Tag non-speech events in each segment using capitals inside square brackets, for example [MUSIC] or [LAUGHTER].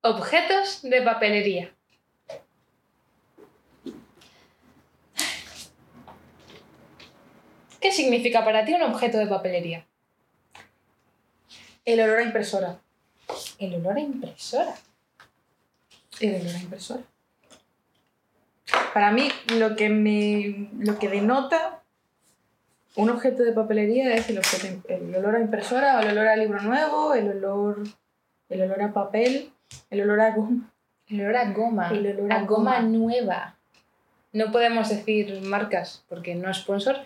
Objetos de papelería. ¿Qué significa para ti un objeto de papelería? El olor a impresora. El olor a impresora. El olor a impresora. Para mí, lo que me. lo que denota un objeto de papelería es el, objeto- el olor a impresora, o el olor a libro nuevo, el olor. el olor a papel, el olor a goma. El olor a goma. El olor a goma goma. nueva. No podemos decir marcas porque no es sponsor,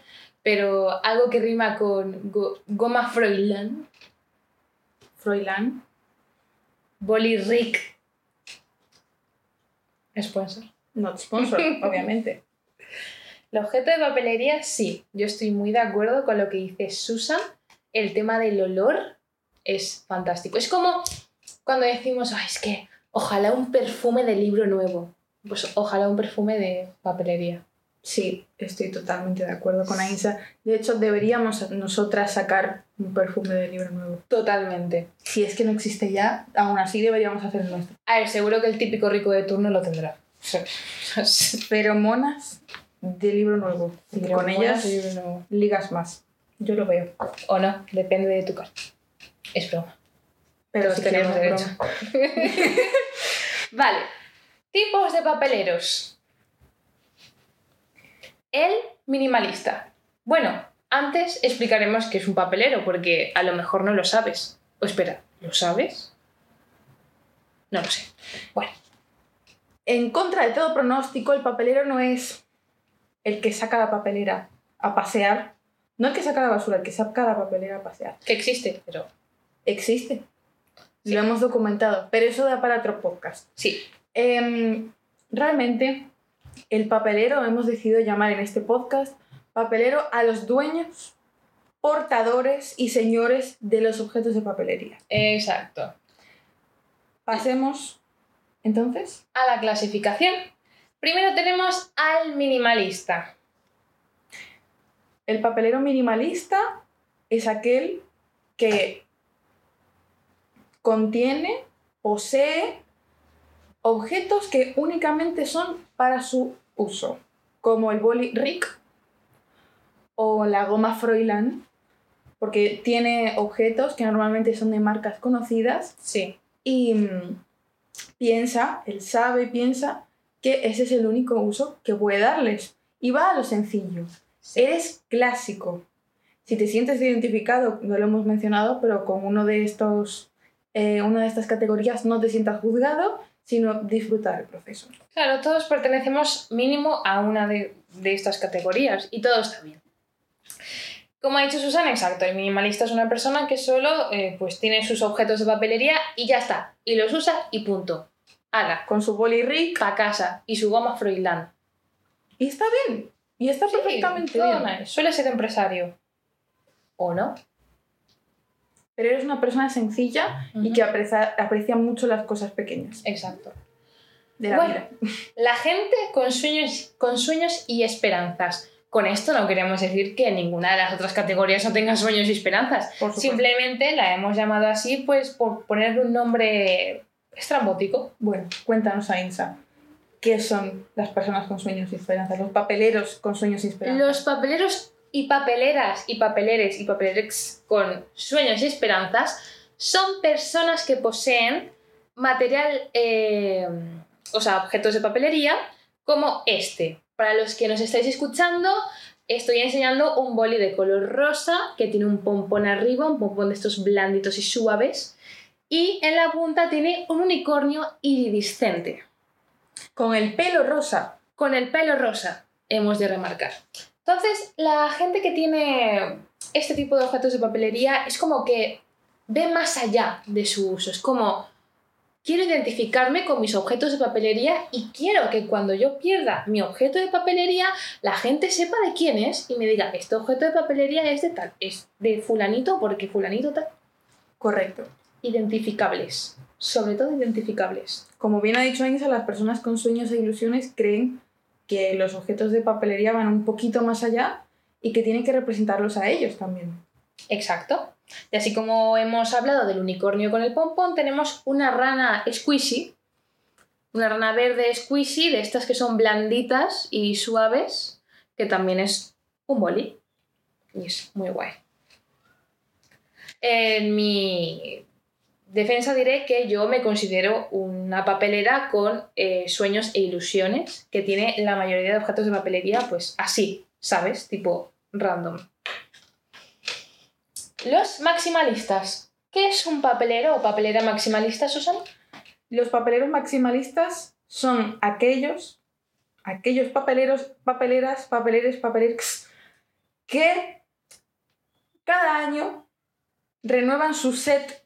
pero algo que rima con go- goma Froilán, Froilán. Boli Rick. Sponsor. Not sponsor, [LAUGHS] obviamente. El objeto de papelería, sí. Yo estoy muy de acuerdo con lo que dice Susan. El tema del olor es fantástico. Es como cuando decimos, "Ay, es que ojalá un perfume de libro nuevo. Pues ojalá un perfume de papelería. Sí, estoy totalmente de acuerdo con Ainsa. De hecho, deberíamos nosotras sacar un perfume de libro nuevo. Totalmente. Si es que no existe ya, aún así deberíamos hacer nuestro. A ver, seguro que el típico rico de turno lo tendrá. [LAUGHS] Feromonas de libro nuevo. Y con ellas ligas más. Yo lo veo. O no, depende de tu caso. Es broma. Pero Todos si tenemos queremos derecho. [LAUGHS] Vale. Tipos de papeleros. El minimalista. Bueno, antes explicaremos qué es un papelero, porque a lo mejor no lo sabes. O espera, ¿lo sabes? No lo sé. Bueno, En contra de todo pronóstico, el papelero no es el que saca la papelera a pasear. No el que saca la basura, el que saca la papelera a pasear. que existe, pero Existe. Sí. Lo hemos documentado, pero eso da para otro podcast. sí. Em, realmente, el papelero, hemos decidido llamar en este podcast, papelero a los dueños, portadores y señores de los objetos de papelería. Exacto. Pasemos, entonces, A la clasificación. Primero tenemos al minimalista. el papelero minimalista es aquel que contiene, posee objetos que únicamente son para su uso, como el boli Rick o la goma Froilán, porque tiene objetos que normalmente son de marcas conocidas Sí. y mm, piensa, él sabe, piensa que ese es el único uso que puede darles. Y va a lo sencillo. Eres clásico. Si te sientes identificado, no lo hemos mencionado, pero con uno de estos, eh, una de estas categorías no te sientas juzgado, sino disfrutar el proceso. Claro, todos pertenecemos mínimo a una de, de estas categorías y todo está bien. Como ha dicho Susana, exacto, el minimalista es una persona que solo eh, pues tiene sus objetos de papelería y ya está, y los usa y punto. Haga, Con su boli Rick. pa' casa y su goma Froilán. Y está bien. Y está Sí, perfectamente bien. Suele ser empresario. ¿O no? Pero eres una persona sencilla y que aprecia, aprecia mucho las cosas pequeñas Exacto. de la Bueno. vida. [LAUGHS] La gente con sueños, con sueños y esperanzas. Con esto no queremos decir que ninguna de las otras categorías no tenga sueños y esperanzas. Simplemente la hemos llamado así, pues por ponerle un nombre estrambótico. Bueno, cuéntanos, Ainsa. ¿Qué son las personas con sueños y esperanzas? Los papeleros con sueños y esperanzas. Los papeleros y papeleras y papeleres y papelerex con sueños y esperanzas son personas que poseen material, eh, o sea, objetos de papelería como este. Para los que nos estáis escuchando, estoy enseñando un boli de color rosa que tiene un pompón arriba, un pompón de estos blanditos y suaves. Y en la punta tiene un unicornio iridiscente. Con el pelo rosa. Con el pelo rosa, hemos de remarcar. Entonces, la gente que tiene este tipo de objetos de papelería es como que ve más allá de su uso. Es como, quiero identificarme con mis objetos de papelería y quiero que cuando yo pierda mi objeto de papelería, la gente sepa de quién es y me diga, este objeto de papelería es de tal, es de fulanito porque fulanito tal. Correcto. Identificables. sobre todo identificables. Como bien ha dicho Ainsa, las personas con sueños e ilusiones creen que los objetos de papelería van un poquito más allá y que tienen que representarlos a ellos también. Exacto. Y así como hemos hablado del unicornio con el pompón, tenemos una rana squishy, una rana verde squishy, de estas que son blanditas y suaves, que también es un boli. Y es muy guay. En mi defensa diré que yo me considero una papelera con eh, sueños e ilusiones, que tiene la mayoría de objetos de papelería, pues así, ¿sabes? Tipo random. Los maximalistas. ¿Qué es un papelero o papelera maximalista, Susana? Los papeleros maximalistas son aquellos, aquellos papeleros, papeleras, papeleres, papeleros que cada año renuevan su set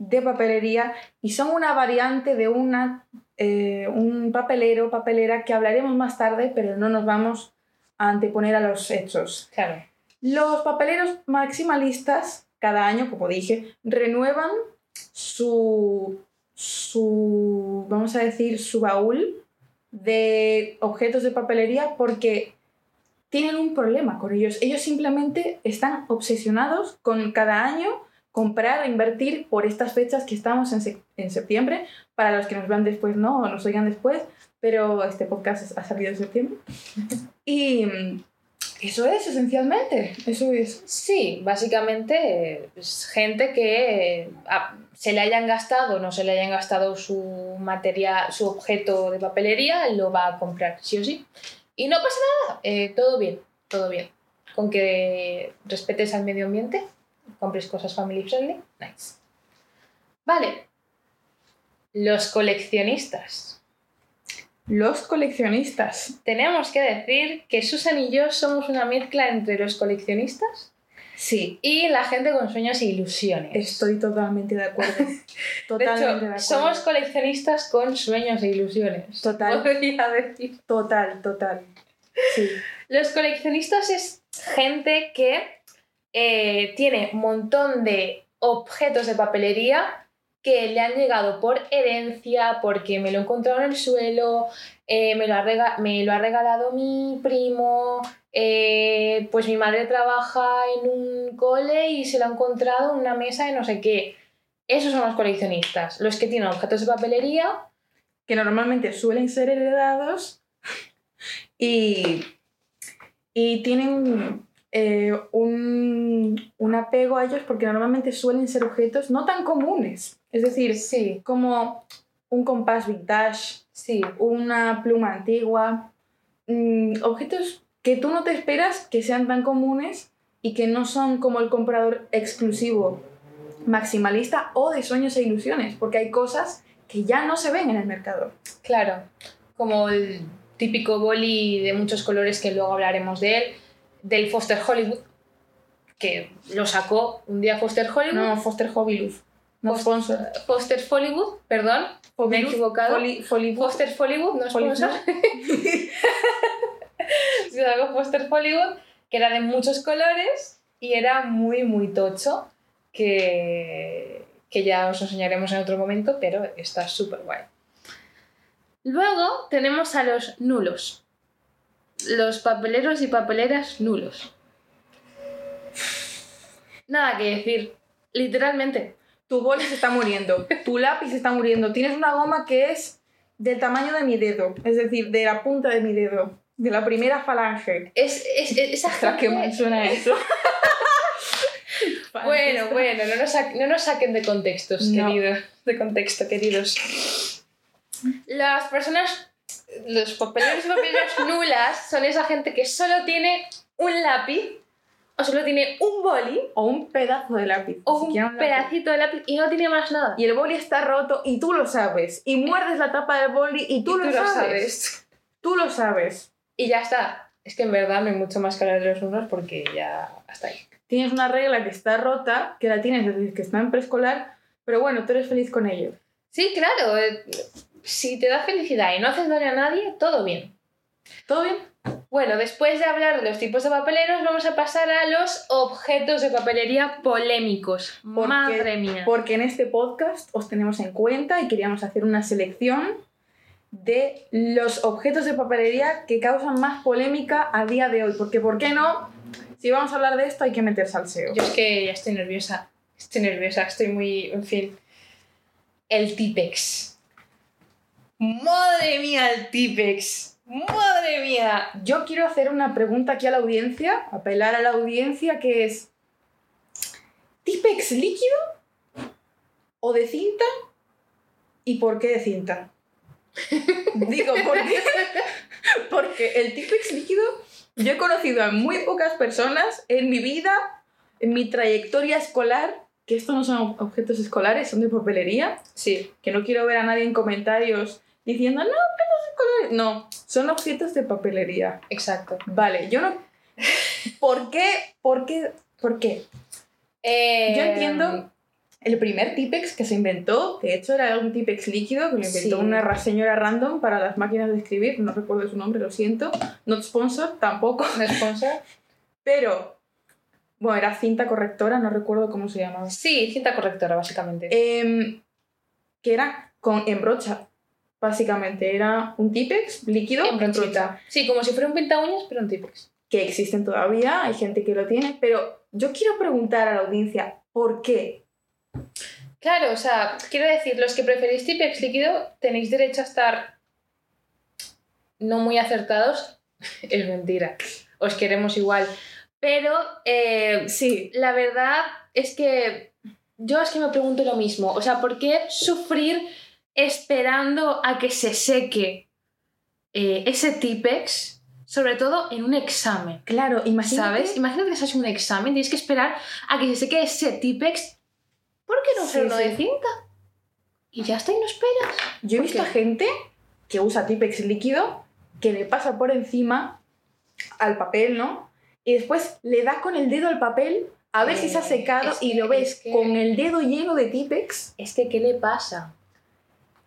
de papelería y son una variante de una, eh, un papelero, papelera que hablaremos más tarde, pero no nos vamos a anteponer a los hechos. Claro. Los papeleros maximalistas, cada año, como dije, renuevan su, su, vamos a decir, su baúl de objetos de papelería porque tienen un problema con ellos. Ellos simplemente están obsesionados con cada año comprar invertir por estas fechas que estamos en, en septiembre. Para los que nos vean después, no, nos oigan después, pero este podcast ha salido en septiembre. y mm, eso es, esencialmente, eso es. Sí, básicamente es gente que ah, se le hayan gastado o no se le hayan gastado su material, su objeto de papelería, lo va a comprar, sí o sí. Y no pasa nada, eh, todo bien, todo bien. Con que respetes al medio ambiente, compres cosas family friendly, nice. Vale. Los coleccionistas. Los coleccionistas. Tenemos que decir que Susan y yo somos una mezcla entre los coleccionistas Sí, y la gente con sueños e ilusiones. estoy totalmente de acuerdo. [LAUGHS] de Totalmente hecho, de acuerdo. somos coleccionistas con sueños e ilusiones. Total. Podría decir. Total, total. Sí. Los coleccionistas es gente que eh, tiene un montón de objetos de papelería que le han llegado por herencia, porque me lo he encontrado en el suelo, eh, me, lo ha rega- me lo ha regalado mi primo, eh, pues mi madre trabaja en un cole y se lo ha encontrado en una mesa de no sé qué. Esos son los coleccionistas, los que tienen objetos de papelería que normalmente suelen ser heredados [LAUGHS] y, y tienen eh, un, un apego a ellos porque normalmente suelen ser objetos no tan comunes. Es decir, Sí, como un compás vintage, sí. una pluma antigua, mm, objetos que tú no te esperas que sean tan comunes y que no son como el comprador exclusivo maximalista o de sueños e ilusiones, porque hay cosas que ya no se ven en el mercado. Claro, como el típico boli de muchos colores que luego hablaremos de él, del Foster Hollywood, que lo sacó un día Foster Hollywood. No, Foster Love. No Foster- sponsor. Foster Hollywood, perdón, me he equivocado. Foli- Foster Hollywood, no Hollywood. sponsor. [LAUGHS] Se sacó Foster Hollywood, que era de muchos colores y era muy, muy tocho, que, que ya os enseñaremos en otro momento, pero está súper guay. Luego tenemos a los nulos. Los papeleros y papeleras nulos. Nada que decir. Literalmente. Tu boli se está muriendo, tu lápiz se está muriendo. Tienes una goma que es del tamaño de mi dedo, es decir, de la punta de mi dedo, de la primera falange. Es, es, es- esa gente- mal suena eso. [LAUGHS] Bueno, bueno, no nos, no nos saquen de contextos, No. queridos. De contexto, queridos. Las personas, los papeleros y papeleras [LAUGHS] nulas son esa gente que solo tiene un lápiz o solo tiene un boli O un pedazo de lápiz. o ni un siquiera lápiz. pedacito de lápiz y no tiene más nada. Y el boli está roto y tú lo sabes. Y muerdes la tapa del boli y tú, Y lo, sabes. Tú lo sabes. Y ya está. Es que en verdad no hay mucho más que hablar de los nulos porque ya hasta ahí. Tienes una regla que está rota, que la tienes desde que está en preescolar, pero bueno, tú eres feliz con ello. Sí, claro. Si te da felicidad y no haces daño a nadie, todo bien. ¿Todo bien? Bueno, después de hablar de los tipos de papeleros, vamos a pasar a los objetos de papelería polémicos. Porque- Madre mía. Porque en este podcast os tenemos en cuenta y queríamos hacer una selección de los objetos de papelería que causan más polémica a día de hoy. Porque, ¿por qué no? Si vamos a hablar de esto, hay que meter salseo. Yo es que ya estoy nerviosa. Estoy nerviosa, estoy muy. En fin. El Tipex. Madre mía, el Tipex. Madre mía. Yo quiero hacer una pregunta aquí a la audiencia, apelar a la audiencia, que es: ¿Tipex líquido o de cinta? ¿Y por qué de cinta? [LAUGHS] Digo, ¿por qué? Porque el Tipex líquido, yo he conocido a muy pocas personas en mi vida, en mi trayectoria escolar, que estos no son objetos escolares, son de papelería, Sí. que no quiero ver a nadie en comentarios diciendo, no, objetos escolares. No, son objetos de papelería. Exacto. Vale, yo no. ¿Por qué? ¿Por qué? ¿Por qué? Eh, Yo entiendo el primer Tipex que se inventó, de hecho era un Tipex líquido que lo inventó Sí. una ra- señora random para las máquinas de escribir, no recuerdo su nombre, lo siento. Not sponsor, tampoco. ¿Un sponsor? [LAUGHS] Pero, bueno, era cinta correctora, no recuerdo cómo se llamaba. Sí, cinta correctora, básicamente. Em, que era con embrocha, básicamente. Era un Tipex líquido en brochita. Sí, como si fuera un pinta uñas, pero un Tipex. que existen todavía, hay gente que lo tiene, pero yo quiero preguntar a la audiencia, ¿por qué? Claro, o sea, quiero decir, los que preferís Tipex líquido tenéis derecho a estar no muy acertados. [LAUGHS] es mentira. Os queremos igual. Pero eh, Sí, la verdad es que yo es que me pregunto lo mismo. O sea, ¿por qué sufrir esperando a que se seque eh, ese Tipex? Sobre todo en un examen. claro, imagínate. ¿Sabes? Imagínate que estás en un examen, tienes que esperar a que se seque ese Tipex. ¿Por qué no Sí, usar uno sí. de cinta? Y ya está, y no esperas. Yo he ¿Por visto qué? gente que usa Tipex líquido, que le pasa por encima al papel, ¿no? Y después le da con el dedo al papel a ver si se ha Eh, secado y lo ves que- con el dedo lleno de Tipex. Es que, ¿qué le pasa?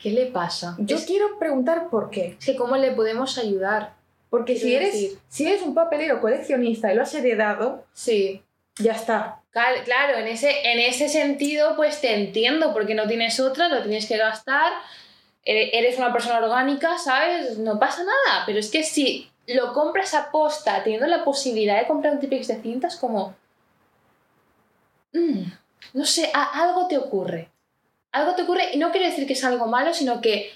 ¿Qué le pasa? Yo es, quiero preguntar por qué. es que, ¿cómo le podemos ayudar? Porque si eres, decir- si eres un papelero coleccionista y lo has heredado, Sí. ya está. Claro, en ese, en ese sentido, pues te entiendo, porque no tienes otra, lo tienes que gastar, ere- eres una persona orgánica, ¿sabes? No pasa nada, pero es que si lo compras a posta, teniendo la posibilidad de comprar un Tipex de cintas, como... mm, no sé, a- algo te ocurre. Algo te ocurre, y no quiero decir que es algo malo, sino que...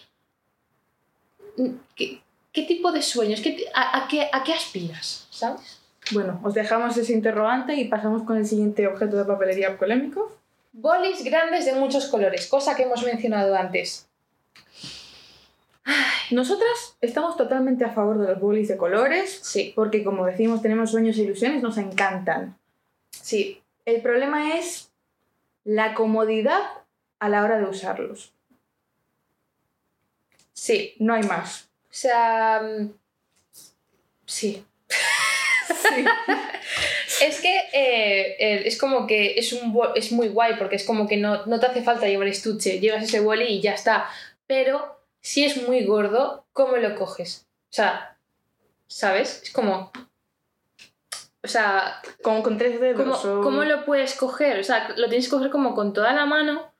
¿Qué tipo de sueños? ¿Qué ti- a, a qué, ¿A qué aspiras? ¿Sabes? Bueno, os dejamos ese interrogante y pasamos con el siguiente objeto de papelería polémico. Bolis grandes de muchos colores, cosa que hemos mencionado antes. Nosotras estamos totalmente a favor de los bolis de colores, Sí, porque como decimos, tenemos sueños e ilusiones, nos encantan. sí. El problema es la comodidad a la hora de usarlos. Sí. No hay más. O sea. mm, Sí. Sí. [LAUGHS] Es que eh, eh, es como que es, un, es muy guay porque es como que no, no te hace falta llevar estuche, llevas ese boli y ya está. Pero si es muy gordo, ¿cómo lo coges? O sea, ¿sabes? Es como. O sea, Como con tres dedos. ¿Cómo, o- cómo lo puedes coger? O sea, lo tienes que coger como con toda la mano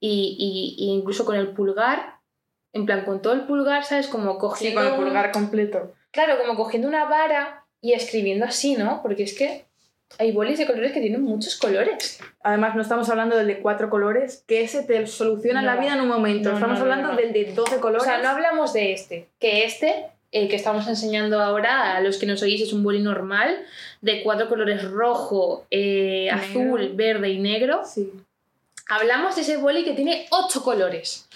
y, y- y incluso con el pulgar. En plan, con todo el pulgar, ¿sabes? Como Sí, cogiendo. con el un- pulgar completo. Claro, como cogiendo una vara y escribiendo así, ¿no? Porque es que hay bolis de colores que tienen muchos colores. Además, no estamos hablando del de cuatro colores, que ese te soluciona la vida en un momento. No, estamos no, hablando del de 12 O colores. sea, no hablamos de este. Que este, el que estamos enseñando ahora a los que nos oís, es un boli normal de cuatro colores rojo, eh, azul, verde y negro. Sí. Hablamos de ese boli que tiene 8 colores.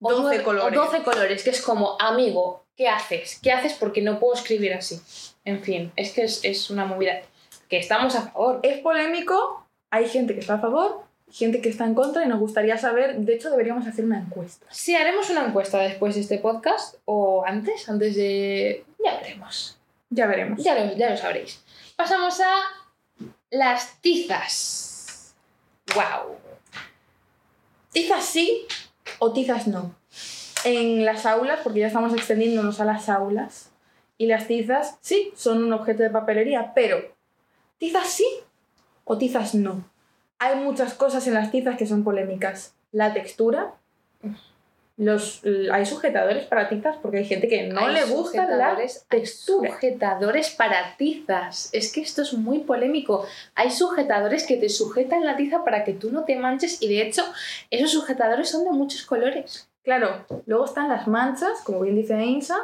O 12 nueve- colores. O 12 colores, que es como, amigo, ¿qué haces? ¿Qué haces? Porque no puedo escribir así. En fin, es que es, es una movida que estamos a favor. Es polémico, hay gente que está a favor, gente que está en contra y nos gustaría saber, de hecho deberíamos hacer una encuesta. Si haremos una encuesta después de este podcast o antes, antes de... Ya veremos. Ya veremos. Ya lo, ya lo sabréis. Pasamos a las tizas. ¡Wow! Tizas sí o tizas no. En las aulas, porque ya estamos extendiéndonos a las aulas, Y las tizas, sí, son un objeto de papelería, pero ¿tizas sí o tizas no? Hay muchas cosas en las tizas que son polémicas. La textura, los, hay sujetadores para tizas porque hay gente que no Hay le gusta la sujetadores- hay textura. sujetadores para tizas. Es que esto es muy polémico. Hay sujetadores que te sujetan la tiza para que tú no te manches y de hecho esos sujetadores son de muchos colores. Claro, luego están las manchas, como bien dice Ainsa,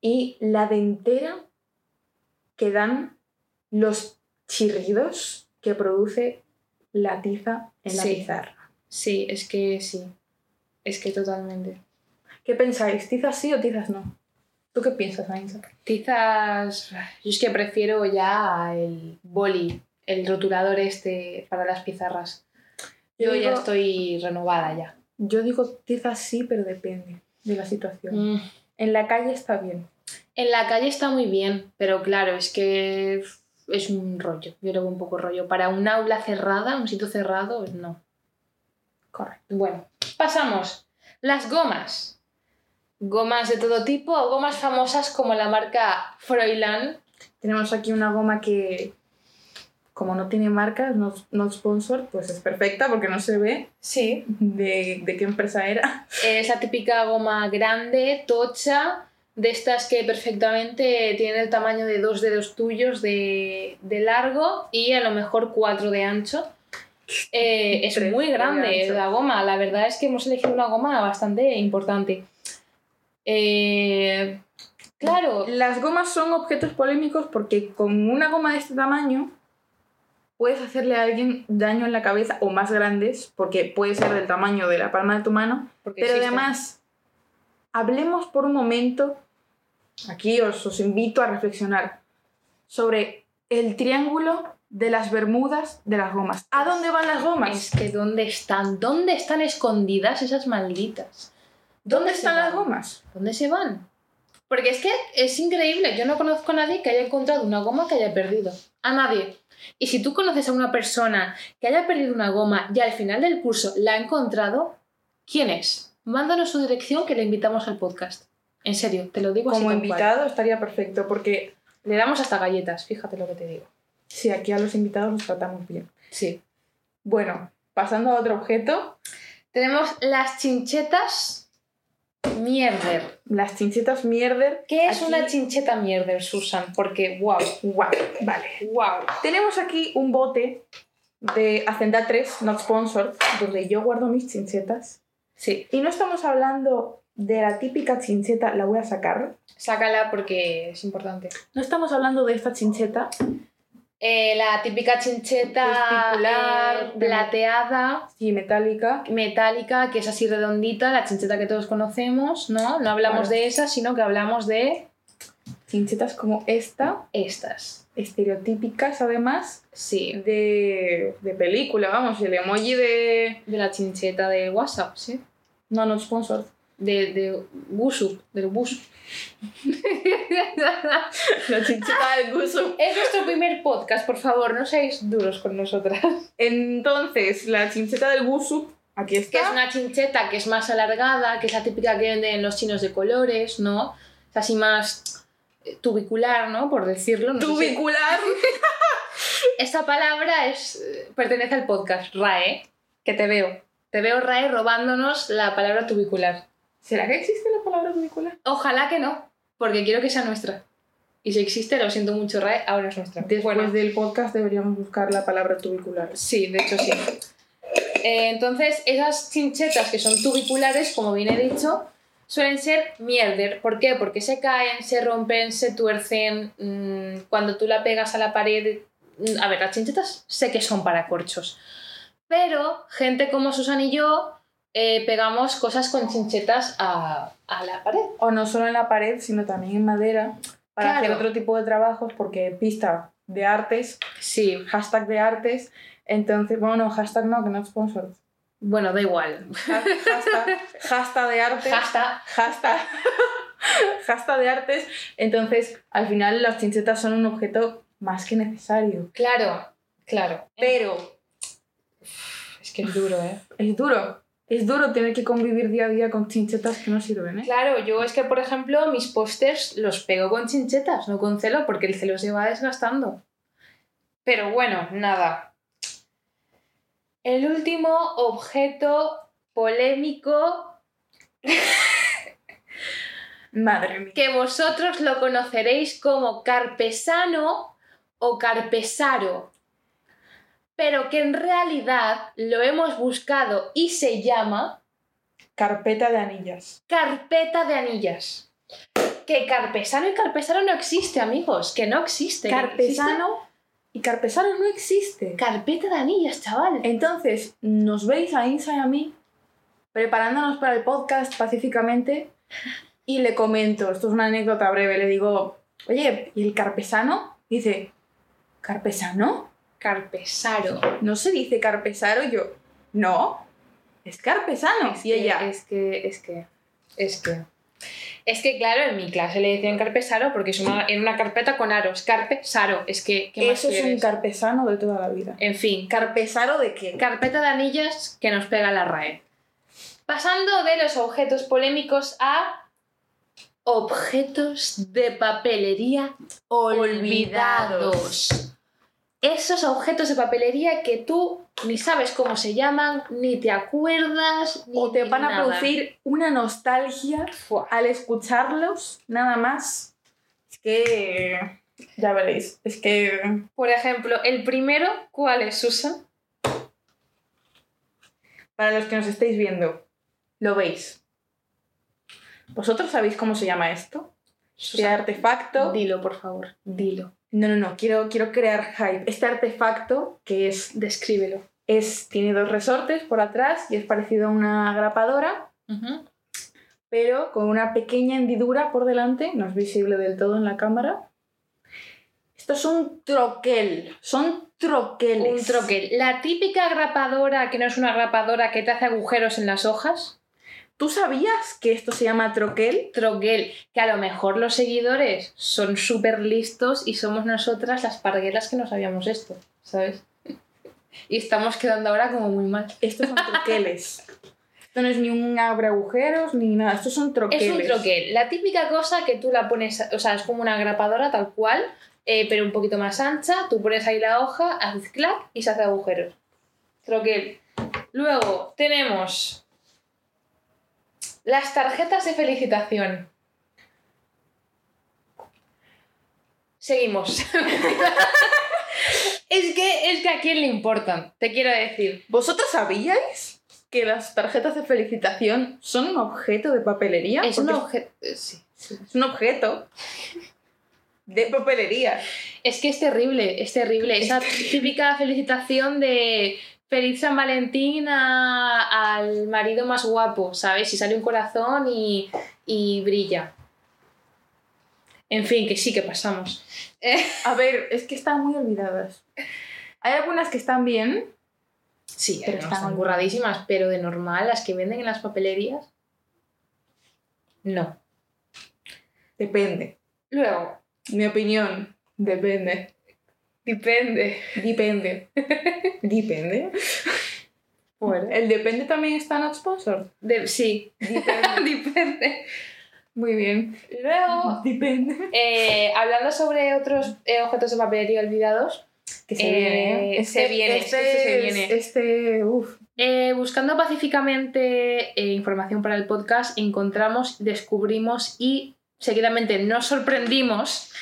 y la dentera que dan los chirridos que produce la tiza en la Sí. pizarra. Sí, es que sí. Es que totalmente. ¿Qué pensáis? ¿Tizas sí o tizas no? ¿Tú qué piensas, Ainsa? Tizas. Yo es que prefiero ya el boli, el rotulador este para las pizarras. Yo ya digo- estoy renovada ya. Yo digo tizas sí, pero depende de la situación. Mm. En la calle está bien. En la calle está muy bien, pero claro, es que es un rollo. Yo lo veo un poco rollo. Para un aula cerrada, un sitio cerrado, no. Correcto. Bueno, pasamos. Las gomas. Gomas de todo tipo gomas famosas como la marca Froilán. Tenemos aquí una goma que, como no tiene marca, no, no sponsor, pues es perfecta porque no se ve Sí. de, de qué empresa era. Es la típica goma grande, tocha, de estas que perfectamente tienen el tamaño de dos dedos tuyos de, de largo y a lo mejor cuatro de ancho. Eh, es muy de grande la goma, la verdad es que hemos elegido una goma bastante importante. Eh, claro, Las gomas son objetos polémicos porque con una goma de este tamaño puedes hacerle a alguien daño en la cabeza o más grandes, porque puede ser del tamaño de la palma de tu mano, porque Pero existen. además, hablemos por un momento, aquí os, os invito a reflexionar sobre el triángulo de las bermudas de las gomas. ¿A dónde van las gomas? Es que ¿dónde están? ¿Dónde están escondidas esas malditas? ¿Dónde están las gomas? ¿Dónde se van? Porque es que es increíble. Yo no conozco a nadie que haya encontrado una goma que haya perdido. A nadie. Y si tú conoces a una persona que haya perdido una goma y al final del curso la ha encontrado, ¿quién es? Mándanos su dirección que le invitamos al podcast. En serio, te lo digo así Como cual. invitado estaría perfecto, porque Le damos hasta galletas, fíjate lo que te digo. Si aquí a los invitados los tratamos bien. Sí. Bueno, pasando a otro objeto, Tenemos las chinchetas mierder. las chinchetas mierder. ¿Qué es Aquí- una chincheta mierder, Susan? Porque, wow, Guau, vale. wow. Tenemos aquí un bote de Hacenda 3, not sponsored, donde yo guardo mis chinchetas. Sí, Y no estamos hablando de la típica chincheta, la voy a sacar. sácala porque es importante. No estamos hablando de esta chincheta Eh, la típica chincheta eh, plateada, y metálica. metálica, que es así redondita, la chincheta que todos conocemos, ¿no? No hablamos de esa, sino que hablamos de Chinchetas como esta, estas. estereotípicas además, Sí, de, de película, vamos, el emoji de... de la chincheta de WhatsApp, sí. No, not sponsored. De, de Wusup, [LAUGHS] del Wusup. La chincheta del guso. es nuestro primer podcast, por favor, no seáis duros con nosotras. Entonces, la chincheta del gusu, aquí Que es está. una chincheta que es más alargada, que es la típica que venden los chinos de colores, ¿no? Es así más eh, tubicular, ¿no? Por decirlo. no sé si- Tubicular. [LAUGHS] Esta palabra es, eh, pertenece al podcast, RAE, que te veo. Te veo, RAE, robándonos la palabra tubicular. ¿Será que existe la palabra tubicular? Ojalá que no, porque quiero que sea nuestra. Y si existe, lo siento mucho, RAE, ahora es nuestra. Después Bueno, del podcast deberíamos buscar la palabra tubicular. sí, de hecho sí. Eh, entonces, esas chinchetas que son tubiculares, como bien he dicho, suelen ser mierder. ¿Por qué? Porque se caen, se rompen, se tuercen. mm, cuando tú la pegas a la pared. mm, A ver, las chinchetas sé que son para corchos. Pero gente como Susan y yo eh, pegamos cosas con chinchetas a, a la pared. O no solo en la pared, sino también en madera, para Claro. hacer otro tipo de trabajos, porque pista de artes, Sí, hashtag de artes, entonces, bueno, no, hashtag no, que no es sponsor. bueno, da igual. Ha- Hashtag, hashtag de artes. Hasta Hashtag. Hashtag de artes. Entonces, al final las chinchetas son un objeto más que necesario. Claro, claro. Pero Es que es duro, ¿eh? es duro. Es duro tener que convivir día a día con chinchetas que no sirven, ¿eh? Claro, yo es que, por ejemplo, mis pósters los pego con chinchetas, no con celo, porque el celo se va desgastando. Pero bueno, nada. El último objeto polémico [LAUGHS] Madre mía. que vosotros lo conoceréis como carpesano o carpesaro, pero que en realidad lo hemos buscado y se llama Carpeta de anillas. carpeta de anillas. Que carpesano y carpesaro no existe, amigos, que no existe. Carpesano y carpesano no. Existe Carpeta de anillas, chaval. Entonces, nos veis a Insa y a mí preparándonos para el podcast pacíficamente y le comento, esto es una anécdota breve, le digo, oye, ¿y el carpesano? Dice, ¿carpesano? Carpesaro. ¿No se dice carpesaro? Yo, no, es carpesano. Es y que- ella, Es que, es que, es que. Es que, claro, en mi clase le decían carpesaro porque es una, era una carpeta con aros. Carpesaro. Es que, ¿qué más eso es un carpesano de toda la vida. En fin, ¿Carpesaro de qué? carpeta de anillas que nos pega la RAE. Pasando de los objetos polémicos a objetos de papelería olvidados. Esos objetos de papelería que tú ni sabes cómo se llaman, ni te acuerdas, ni O te van a producir una nostalgia Fua. al escucharlos, nada más. Es que. Ya veréis. Es que. Por ejemplo, el primero, ¿cuál es, Susan? Para los que nos estáis viendo, lo veis. ¿Vosotros sabéis cómo se llama esto? Susan, artefacto. Dilo, por favor, dilo. No, no, no, quiero, quiero crear hype. Este artefacto, que es, Descríbelo. es. tiene dos resortes por atrás y es parecido a una grapadora, pero con una pequeña hendidura por delante, no es visible del todo en la cámara. Esto es un troquel, son troqueles. Un troquel. La típica grapadora, que no es una grapadora, que te hace agujeros en las hojas. ¿Tú sabías que esto se llama troquel? Troquel. Que a lo mejor los seguidores son súper listos y somos nosotras las parguelas que no sabíamos esto, ¿sabes? Y estamos quedando ahora como muy mal. Estos son troqueles. Esto no es ni un abre agujeros ni nada, estos son troqueles. Es un troquel. La típica cosa que tú la pones, o sea, es como una grapadora tal cual, eh, pero un poquito más ancha. Tú pones ahí la hoja, haces clac y se hace agujeros. Troquel. Luego tenemos las tarjetas de felicitación. Seguimos. [LAUGHS] es, que, es que a quién le importan, te quiero decir. ¿Vosotros sabíais que las tarjetas de felicitación son un objeto de papelería? Es un objeto. Sí, sí. es un objeto de papelería. Es que es terrible, es terrible. Esa típica felicitación de feliz San Valentín a- al marido más guapo, ¿sabes? Y sale un corazón y, y brilla. En fin, que sí que pasamos. Eh, [LAUGHS] A ver, es que están muy olvidadas. Hay algunas que están bien. sí, Pero están están curradísimas, pero de normal, las que venden en las papelerías, no. Depende. Luego, Mi opinión. Depende. Depende. Depende. Depende. Bueno, El depende también está not sponsored. de- sí, Depende. [LAUGHS] depende. Muy bien. Luego, Depende. Eh, hablando sobre otros eh, objetos de papelería olvidados, Que se Eh, viene. ¿eh? se viene, Este, este se viene. Este, uff. eh, buscando pacíficamente eh, información para el podcast, encontramos, descubrimos y seguidamente nos sorprendimos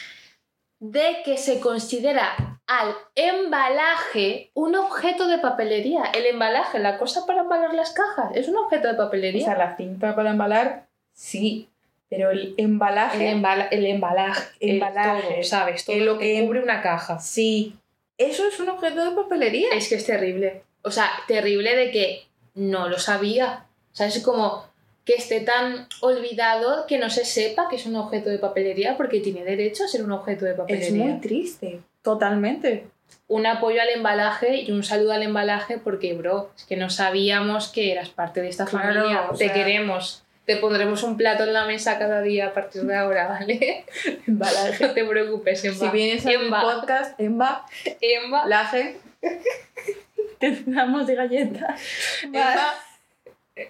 de que se considera al embalaje un objeto de papelería. El embalaje, la cosa para embalar las cajas, es un objeto de O papelería. sea, la cinta para embalar, sí. Pero el el, embalaje, embala- el embalaje, el Embalaje. todo, ¿sabes? Todo lo que que- cubre una caja. sí. Eso es un objeto de papelería. Es que es terrible. O sea, terrible de que no lo sabía. O sea, es como que esté tan olvidado que no se sepa que es un objeto de papelería porque tiene derecho a ser un objeto de Es papelería. muy triste. Totalmente. Un apoyo al embalaje y un saludo al embalaje porque, bro, es que no sabíamos que eras parte de esta Claro, familia. o Te sea- queremos. Te pondremos un plato en la mesa cada día a partir de ahora, ¿vale? [LAUGHS] Embalaje. No te preocupes, Emba. Si vienes al Emba. podcast, Emba, Emba. laje, [LAUGHS] te damos de galletas. Emba,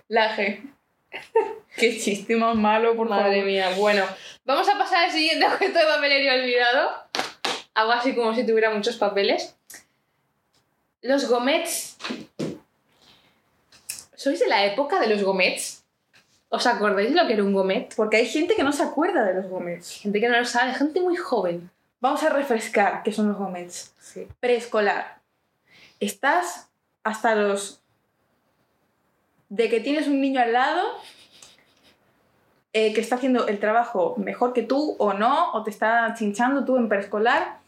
La G. Qué chiste más malo, por Madre favor. mía. Bueno, vamos a pasar al siguiente objeto de papelería olvidado. Hago así como si tuviera muchos papeles. Los gomets. ¿Sois de la época de los gomets? ¿Os acordáis de lo que era un gomet? Porque hay gente que no se acuerda de los gomets. Gente que no lo sabe, gente muy joven. Vamos a refrescar qué son los gomets. Sí. Preescolar. Estás hasta los... De que tienes un niño al lado eh, que está haciendo el trabajo mejor que tú o no, o te está chinchando tú en preescolar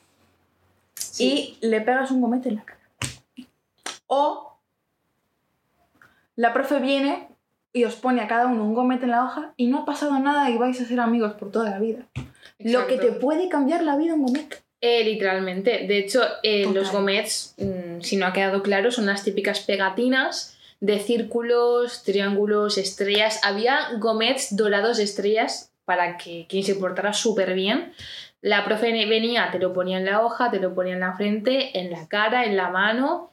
y le pegas un gomete en la cara. O la profe viene y os pone a cada uno un gomete en la hoja y no ha pasado nada y vais a ser amigos por toda la vida. Lo que te puede cambiar la vida un gomete. Eh, literalmente. De hecho, eh, los gomets, mm, si no ha quedado claro, son las típicas pegatinas de círculos, triángulos, estrellas. Había gomets dorados de estrellas para que quien se portara súper bien. La profe venía, te lo ponía en la hoja, te lo ponía en la frente, en la cara, en la mano,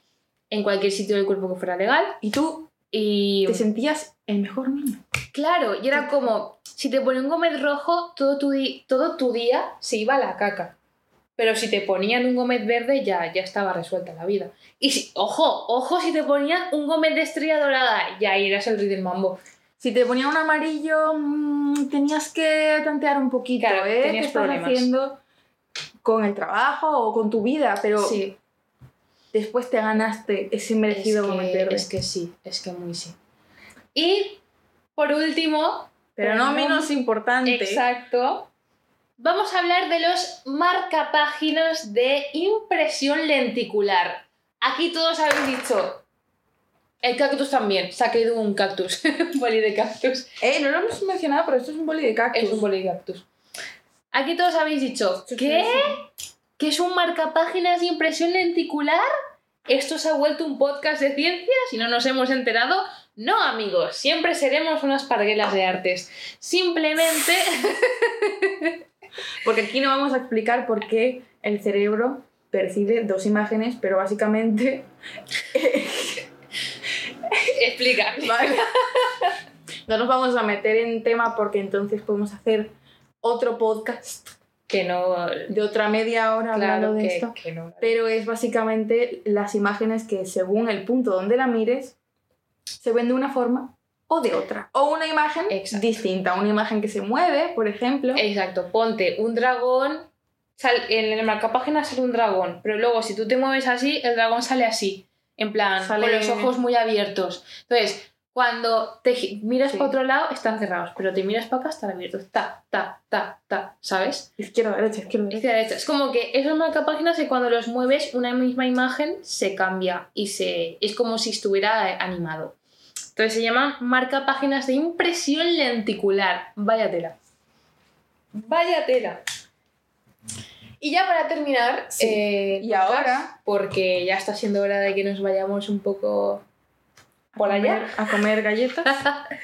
en cualquier sitio del cuerpo que fuera legal. Y tú Y te sentías el mejor niño. claro, y era como, si te ponía un gomet rojo, todo tu, todo tu día se iba a la caca. Pero si te ponían un gomet verde, ya, ya estaba resuelta la vida. Y si, ojo, ojo, si te ponían un gomet de estrella dorada, ya eras el rey del mambo. Si te ponía un amarillo, mm, tenías que tantear un poquito, Claro, ¿eh? ¿Qué estás problemas. haciendo con el trabajo o con tu vida? Pero Sí, después te ganaste ese merecido es que, verde. es que sí, es que muy sí. Y, por último, Pero no menos importante. Exacto. Vamos a hablar de los marcapáginas de impresión lenticular. Aquí todos habéis dicho. El cactus también. Se ha caído un cactus. [LAUGHS] un boli de cactus. Eh, no lo hemos mencionado, pero esto es un boli de cactus. Es un boli de cactus. Aquí todos habéis dicho. ¿Qué? ¿Qué es un marcapáginas de impresión lenticular? ¿Esto se ha vuelto un podcast de ciencias y no nos hemos enterado? No, amigos, siempre seremos unas parguelas de artes. Simplemente [LAUGHS] Porque aquí no vamos a explicar por qué el cerebro percibe dos imágenes, pero básicamente... Explica. Vale. No nos vamos a meter en tema porque entonces podemos hacer otro podcast Que no. de otra media hora hablando de que, esto. que no. Pero es básicamente las imágenes que según el punto donde la mires, se ven de una forma o de otra. O una imagen Exacto. distinta, una imagen que se mueve, por ejemplo. Exacto, ponte un dragón. sal- en el marcapágina sale un dragón, pero luego si tú te mueves así, el dragón sale así. En plan, Sale- con los ojos muy abiertos. Entonces, cuando te miras Sí. para otro lado, están cerrados, pero te miras para acá, están abiertos. Ta, ta, ta, ta, ¿sabes? Izquierda, derecha, izquierda, derecha. Izquierda, derecha. Es como que esos marcapáginas que cuando los mueves, una misma imagen se cambia y se es como si estuviera eh, animado. Entonces se llaman marcapáginas de impresión lenticular. Vaya tela. Vaya tela. Y ya para terminar, Sí. eh, Y ahora- porque ya está siendo hora de que nos vayamos un poco por allá. a comer galletas. [LAUGHS]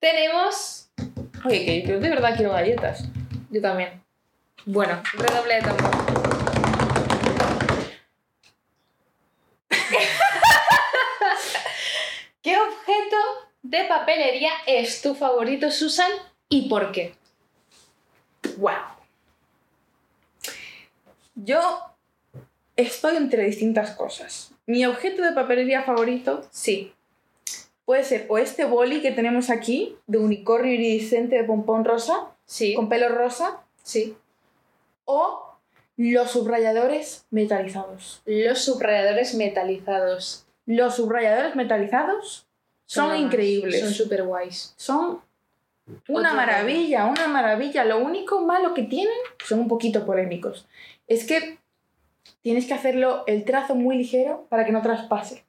Tenemos. Oye, que yo de verdad quiero galletas. Yo también. Bueno, redoble de tambor. [LAUGHS] ¿Qué objeto de papelería es tu favorito, Susan? ¿Y por qué? ¡Wow! Yo estoy entre distintas cosas. Mi objeto de papelería favorito Sí. puede ser o este boli que tenemos aquí, de unicornio iridiscente de pompón rosa, Sí. con pelo rosa, Sí. o los subrayadores metalizados. Los subrayadores metalizados. Los subrayadores metalizados son, increíbles. Son súper guays. Son una maravilla, una maravilla. Lo único malo que tienen son un poquito polémicos. Es que tienes que hacerlo el trazo muy ligero para que no traspase.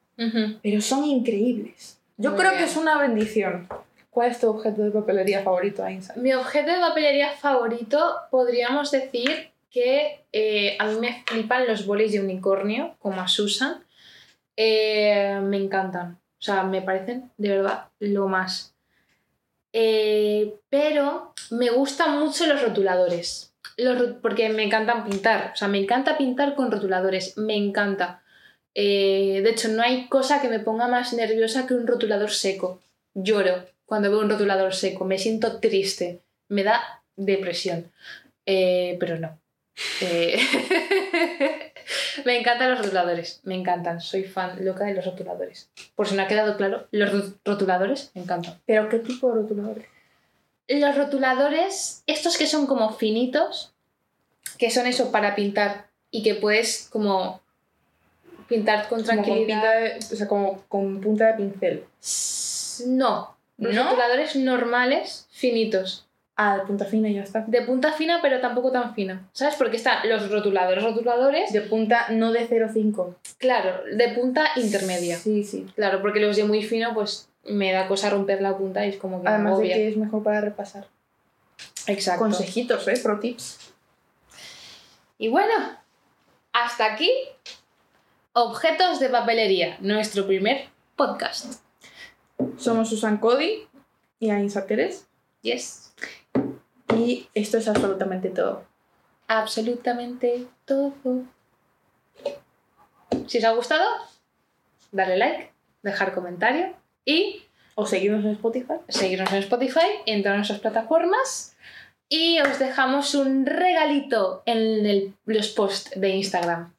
Pero son increíbles. Yo Muy creo bien. que es una bendición. ¿Cuál es tu objeto de papelería favorito, Einstein? Mi objeto de papelería favorito podríamos decir que eh, a mí me flipan los bolis de unicornio, como a Susan. Eh, me encantan. O sea, me parecen de verdad lo más. Eh, pero me gustan mucho los rotuladores. Los porque me encantan pintar. O sea, me encanta pintar con rotuladores. Me encanta. Eh, de hecho, no hay cosa que me ponga más nerviosa que un rotulador seco. lloro cuando veo un rotulador seco, me siento triste, me da depresión. Eh, pero no. Eh, [LAUGHS] me encantan los rotuladores, me encantan, soy fan loca de los rotuladores. Por si no ha quedado claro, los rotuladores me encantan. ¿Pero qué tipo de rotuladores? Los rotuladores, estos que son como finitos, que son eso para pintar y que puedes como pintar con tranquilidad. o sea, como con punta de pincel. No, los rotuladores normales, finitos. Ah, de punta fina y ya está. De punta fina, pero tampoco tan fina. ¿Sabes? Porque están los rotuladores, rotuladores. De punta no de 0,5. Claro, de punta intermedia. Sí, sí. Claro, porque los de muy fino, pues me da cosa romper la punta y es como que. Además de que es mejor para repasar. Exacto. Consejitos, ¿eh? Pro tips. Y bueno, hasta aquí Objetos de papelería, nuestro primer podcast. Somos Susan Cody y Ainsa Pérez. Yes. Y esto es absolutamente todo. Absolutamente todo. Si os ha gustado, darle like, dejar comentario y... O seguirnos en Spotify. Seguirnos en Spotify, en todas nuestras plataformas. Y os dejamos un regalito en los posts de Instagram.